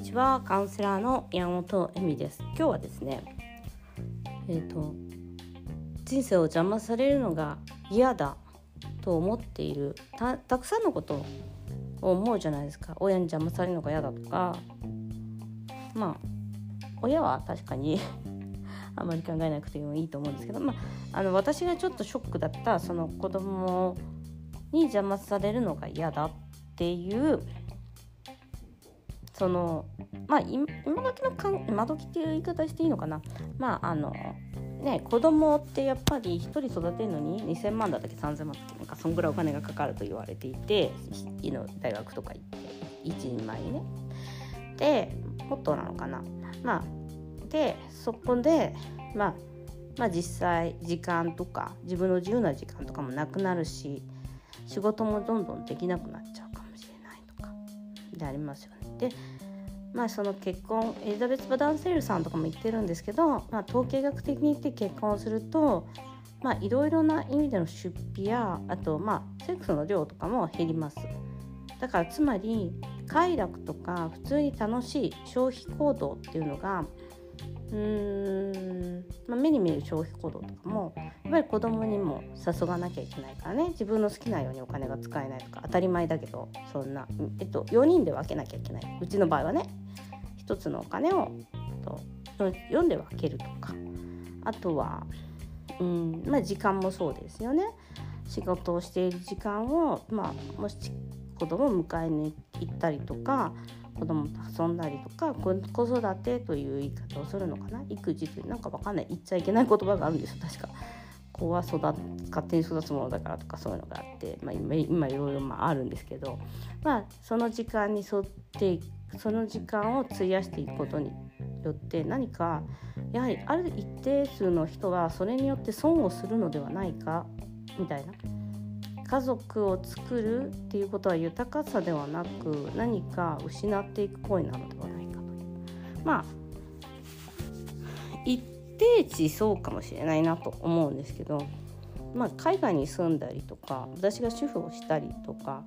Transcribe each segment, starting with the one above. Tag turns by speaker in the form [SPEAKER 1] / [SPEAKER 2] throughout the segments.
[SPEAKER 1] にちはカウンセラーの山本恵美です。今日はですねえっ、ー、と人生を邪魔されるのが嫌だと思っているたくさんのことを思うじゃないですか。親に邪魔されるのが嫌だとか。まあ親は確かに あまり考えなくてもいいと思うんですけど、まあ、あの私がちょっとショックだったその子供に邪魔されるのが嫌だっていうそのまあ今時のかん今時っていう言い方していいのかなまああのね子供ってやっぱり1人育てるのに2,000万だったっけ？3,000万だっけなんかそんぐらいお金がかかると言われていて大学とか行って一人前にね。でもっとなのかな。まあでそこでまあまあ実際時間とか自分の自由な時間とかもなくなるし仕事もどんどんできなくなっちゃうかもしれないとかでありますよね。でまあその結婚エリザベス・バダンセールさんとかも言ってるんですけど、まあ、統計学的に言って結婚するとまあいろいろな意味での出費やあとまあセックスの量とかも減ります。だからつまり快楽とか普通に楽しい消費行動っていうのがうーん、まあ、目に見える消費行動とかもやっぱり子供にも誘わなきゃいけないからね。自分の好きなようにお金が使えないとか当たり前だけどそんな、えっと、4人で分けなきゃいけない。うちの場合はね1つのお金をと4で分けるとか。あとはうんまあ時間もそうですよね。仕事をしている時間を、まあ、もし子供を迎えに行ったりとか子供と遊んだりとか子育てという言い方をするのかな？育児というなんかわかんない。言っちゃいけない言葉があるんですよ。確か。子は育勝手に育つものだからとかそういうのがあって、まあ、今今いろいろまああるんですけど、まあ、その時間に沿ってその時間を費やしていくことによって何かやはりある一定数の人はそれによって損をするのではないかみたいな。家族を作るっていうことは豊かさではなく何か失っていく行為なのではないかという。まあ一定値そうかもしれないなと思うんですけど、まあ、海外に住んだりとか私が主婦をしたりとか、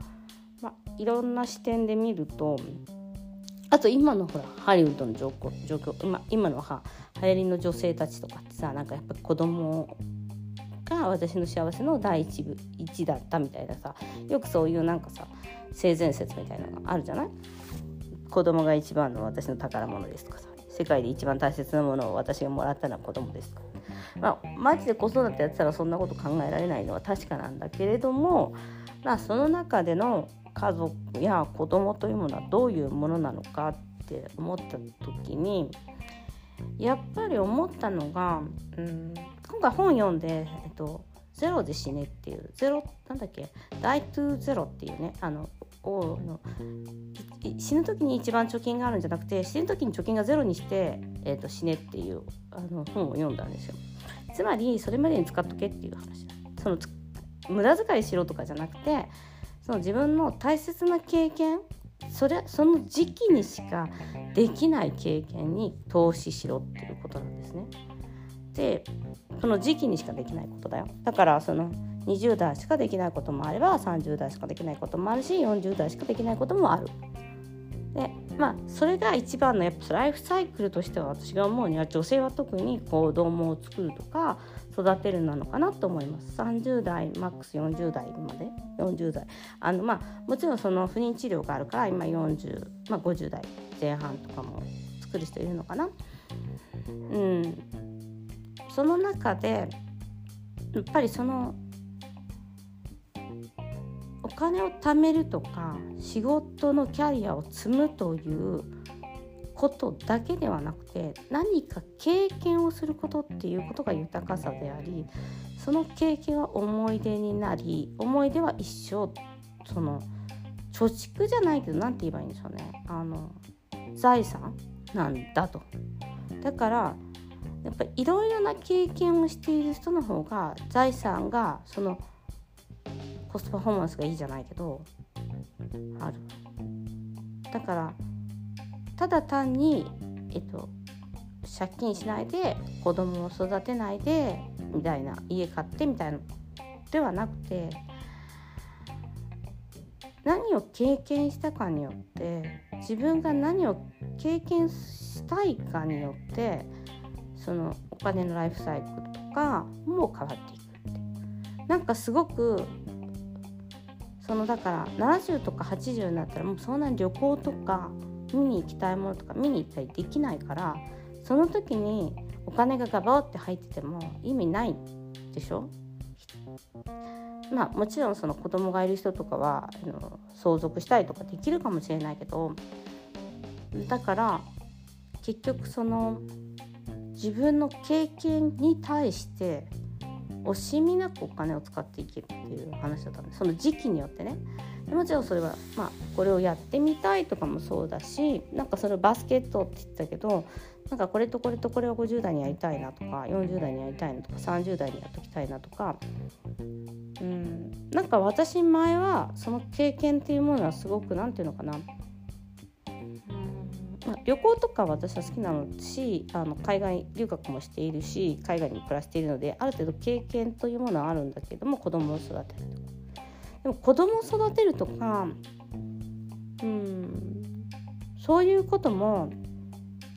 [SPEAKER 1] まあ、いろんな視点で見るとあと今のほらハリウッドの状況状況今今のは流行りの女性たちとかってさなんかやっぱ子供が私の幸せの第一部一だったみたいなさよくそういうなんかさ性善説みたいなのがあるじゃない？子供が一番の私の宝物ですとかさ世界で一番大切なものを私がもらったのは子供ですとか、まあ、マジで子育てやってたらそんなこと考えられないのは確かなんだけれども、まあ、その中での家族や子供というものはどういうものなのかって思った時にやっぱり思ったのが、うん、今回本読んで、えっと、ゼロで死ねっていうゼロなんだっけダイトゥゼロっていうねあのの死ぬ時に一番貯金があるんじゃなくて死ぬ時に貯金がゼロにして、えーと、死ねっていうあの本を読んだんですよつまりそれまでに使っとけっていう話その無駄遣いしろとかじゃなくてその自分の大切な経験それその時期にしかできない経験に投資しろっていうことなんですね。でその時期にしかできないことだよ。だからその20代しかできないこともあれば30代しかできないこともあるし40代しかできないこともある。でまあそれが一番のやっぱライフサイクルとしては私が思うには女性は特に子供を作るとか育てるなのかなと思います。30代マックス40代まで？40代。あのまあもちろんその不妊治療があるから今40、まあ、50代前半とかも作る人いるのかな。うん。その中でやっぱりそのお金を貯めるとか仕事のキャリアを積むということだけではなくて何か経験をすることっていうことが豊かさでありその経験は思い出になり思い出は一生その貯蓄じゃないけど何て言えばいいんでしょうねあの財産なんだと。だからやっぱりいろいろな経験をしている人の方が財産がそのコストパフォーマンスがいいじゃないけどある。だからただ単にえっと借金しないで子供を育てないでみたいな家買ってみたいなではなくて何を経験したかによって自分が何を経験したいかによってそのお金のライフサイクルとかも変わっていくって。なんかすごくそのだから70とか80になったらもうそんなに旅行とか見に行きたいものとか見に行ったりできないからその時にお金がガバって入ってても意味ないでしょ？まあもちろんその子供がいる人とかはあの相続したりとかできるかもしれないけど。だから結局その自分の経験に対して惜しみなくお金を使っていけるっていう話だったんですその時期によってね。でもちろんそれはまあこれをやってみたいとかもそうだしなんかそれバスケットって言ってたけどなんかこれとこれとこれを50代にやりたいなとか40代にやりたいなとか30代にやっときたいなとかうんなんか私前はその経験っていうものはすごく何て言うのかな、旅行とか私は好きなのしあの海外留学もしているし海外に暮らしているのである程度経験というものはあるんだけども子供を育てるとか。でも子供を育てるとかうんそういうことも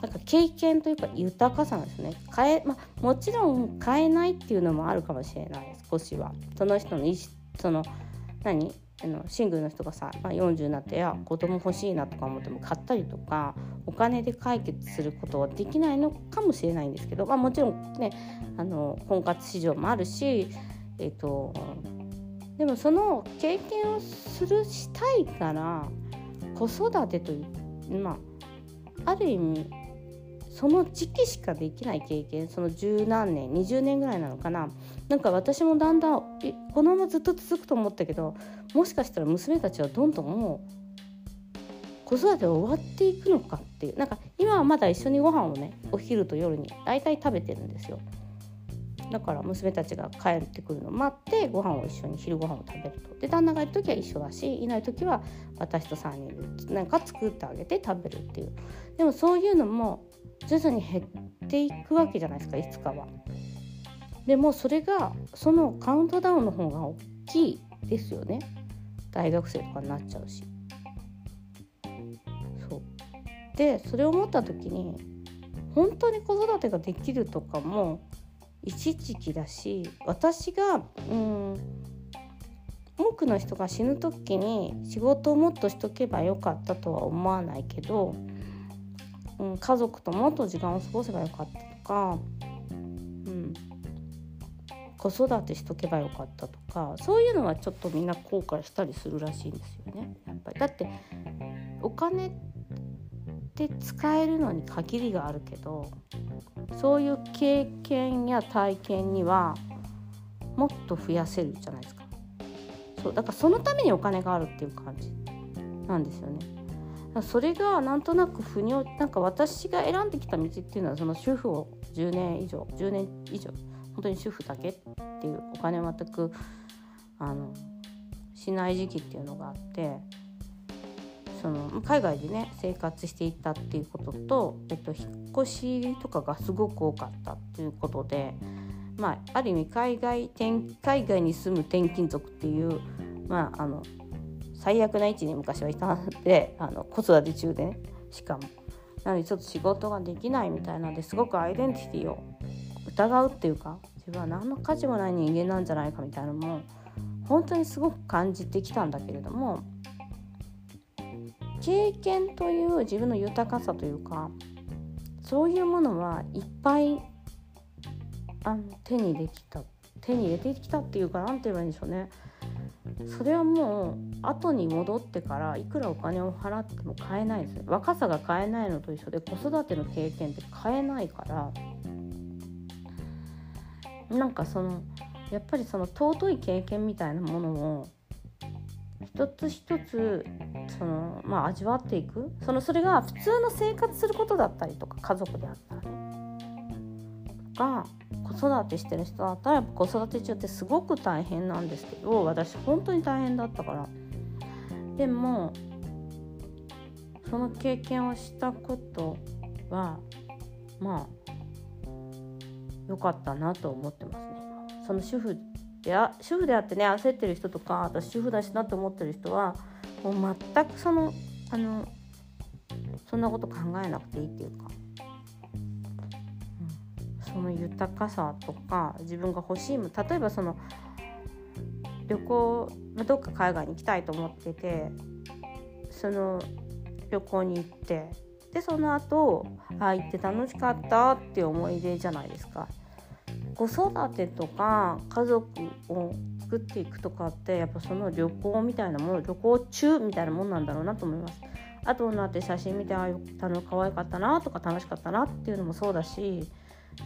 [SPEAKER 1] なんか経験というか豊かさなんですね。変え、まあ、もちろん変えないっていうのもあるかもしれない少しは。その人の意思その何？あのシングルの人がさ、まあ、40になってや子供欲しいなとか思っても買ったりとかお金で解決することはできないのかもしれないんですけど、まあ、もちろんねあの婚活市場もあるし、えーと、でもその経験をするしたいから子育てというまあある意味その時期しかできない経験その十何年20年ぐらいなのかな。なんか私もだんだんこのままずっと続くと思ったけどもしかしたら娘たちはどんどんもう子育て終わっていくのかっていうなんか今はまだ一緒にご飯をねお昼と夜に大体食べてるんですよ。だから娘たちが帰ってくるのを待ってご飯を一緒に昼ご飯を食べると。で旦那がいる時は一緒だしいない時は私と3人で何か作ってあげて食べるっていう。でもそういうのも徐々に減っていくわけじゃないですかいつかは。でもそれがそのカウントダウンの方が大きいですよね。大学生とかになっちゃうし。そうでそれを思った時に本当に子育てができるとかも一時期だし私がうん多くの人が死ぬ時に仕事をもっとしとけばよかったとは思わないけどうん、家族ともっと時間を過ごせばよかったとか、子育てしとけばよかったとかそういうのはちょっとみんな後悔したりするらしいんですよねやっぱり。だってお金って使えるのに限りがあるけどそういう経験や体験にはもっと増やせるじゃないですか。そうだからそのためにお金があるっていう感じなんですよね。それがなんとなく腑になんか私が選んできた道っていうのはその主婦を10年以上10年以上本当に主婦だけっていうお金を全くあのしない時期っていうのがあってその海外でね生活していたっていうことと、えっと、引っ越しとかがすごく多かったっていうことで、まあ、ある意味海外海外に住む転勤族っていう、まあ、あの最悪な位置に昔はいたんであの子育て中でねしかも。なのでちょっと仕事ができないみたいなのですごくアイデンティティを疑うっていうか自分は何の価値もない人間なんじゃないかみたいなのも本当にすごく感じてきたんだけれども経験という自分の豊かさというかそういうものはいっぱいあの手にできた手に入れてきたっていうか何て言えばいいんでしょうね。それはもう後に戻ってからいくらお金を払っても買えないですね。若さが買えないのと一緒で子育ての経験って買えないからなんかそのやっぱりその尊い経験みたいなものを一つ一つその、まあ、味わっていく。そのそれが普通の生活することだったりとか家族であったらねとか子育てしてる人だったら子育て中ってすごく大変なんですけど私本当に大変だったから。でもその経験をしたことはまあ良かったなと思ってますね。その主婦であ主婦であってね焦ってる人とか私主婦だしなと思ってる人はもう全くそのあのそんなこと考えなくていいっていうか、うん、その豊かさとか自分が欲しいも例えばその旅行どっか海外に行きたいと思っててその旅行に行ってでその後あ行って楽しかったっていう思い出じゃないですか。子育てとか家族を作っていくとかってやっぱその旅行みたいなもの旅行中みたいなもんなんだろうなと思います。後になって写真見てああの可愛かったなとか楽しかったなっていうのもそうだし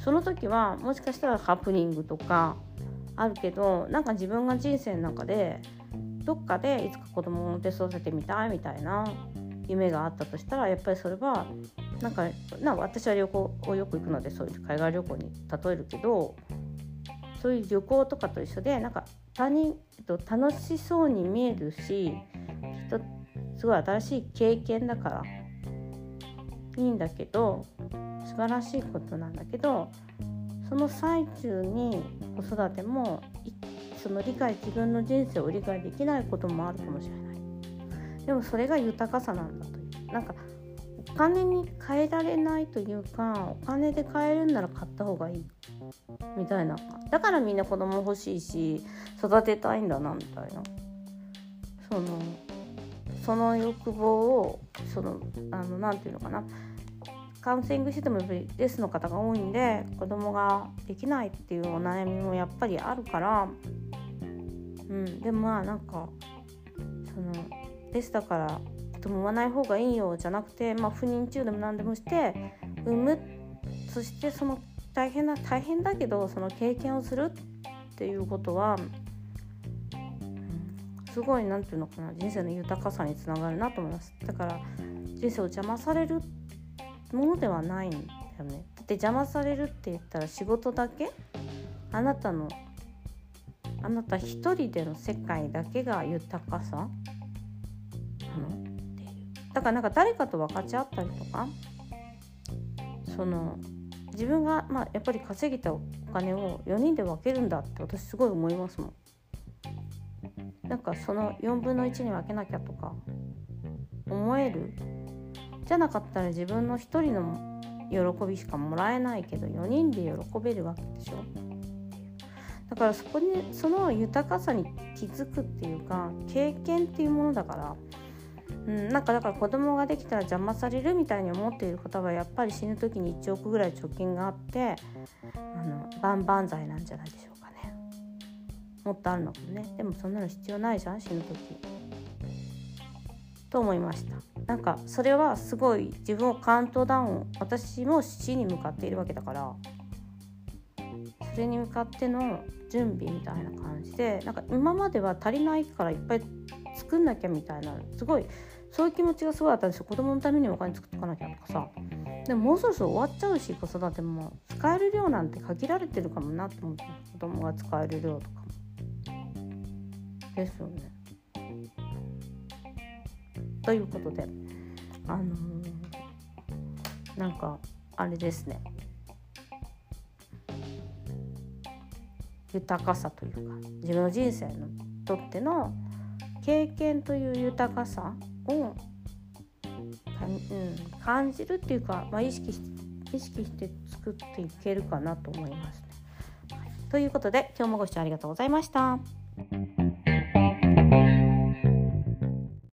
[SPEAKER 1] その時はもしかしたらハプニングとかあるけどなんか自分が人生の中でどっかでいつか子供を手育ててみたいみたいな夢があったとしたらやっぱりそれはなんかな私は旅行をよく行くのでそういう海外旅行に例えるけどそういう旅行とかと一緒でなんか他人、えっと、楽しそうに見えるしきっとすごい新しい経験だからいいんだけど素晴らしいことなんだけどその最中に子育てもその理解自分の人生を理解できないこともあるかもしれない。でもそれが豊かさなんだという。なんかお金に変えられないというかお金で買えるんなら買った方がいい。みたいな。だからみんな子供欲しいし育てたいんだなみたいな。そのその欲望をそのあのなていうのかな。カウンセリングしててもやっぱりレスの方が多いんで子供ができないっていうお悩みもやっぱりあるから、うん、でもまあなんかそのレスだから子供産まない方がいいよじゃなくて、まあ、不妊中でも何でもして産む。そしてその大変な大変だけどその経験をするっていうことは、うん、すごい何て言うのかな人生の豊かさにつながるなと思います。だから人生を邪魔されるものではないんだよね。だって邪魔されるって言ったら仕事だけ？あなたのあなた一人での世界だけが豊かさ？だからなんか誰かと分かち合ったりとかその自分が、まあ、やっぱり稼ぎたお金を4人で分けるんだって私すごい思いますもん。なんかその4分の1に分けなきゃとか思えるじゃなかったら自分の1人の喜びしかもらえないけど4人で喜べるわけでしょだからそこにその豊かさに気づくっていうか経験っていうものだから、うん、なんかだから子供ができたら邪魔されるみたいに思っている方はやっぱり死ぬ時に1億ぐらい貯金があってあの万々歳なんじゃないでしょうかね。もっとあるのかもね。でもそんなの必要ないじゃん死ぬ時。と思いました。なんかそれはすごい自分をカウントダウン私も死に向かっているわけだからそれに向かっての準備みたいな感じでなんか今までは足りないからいっぱい作んなきゃみたいなすごいそういう気持ちがすごいあったんですよ。子供のためにお金作っておかなきゃとかさ。でももうそろそろ終わっちゃうし子育ても使える量なんて限られてるかもなと思って子供が使える量とかも。ですよね。ということであのー、なんかあれですね。豊かさというか自分の人生にとっての経験という豊かさを、うん、感じるっていうか、まあ、意識意識して作っていけるかなと思いますね。ということで今日もご視聴ありがとうございました。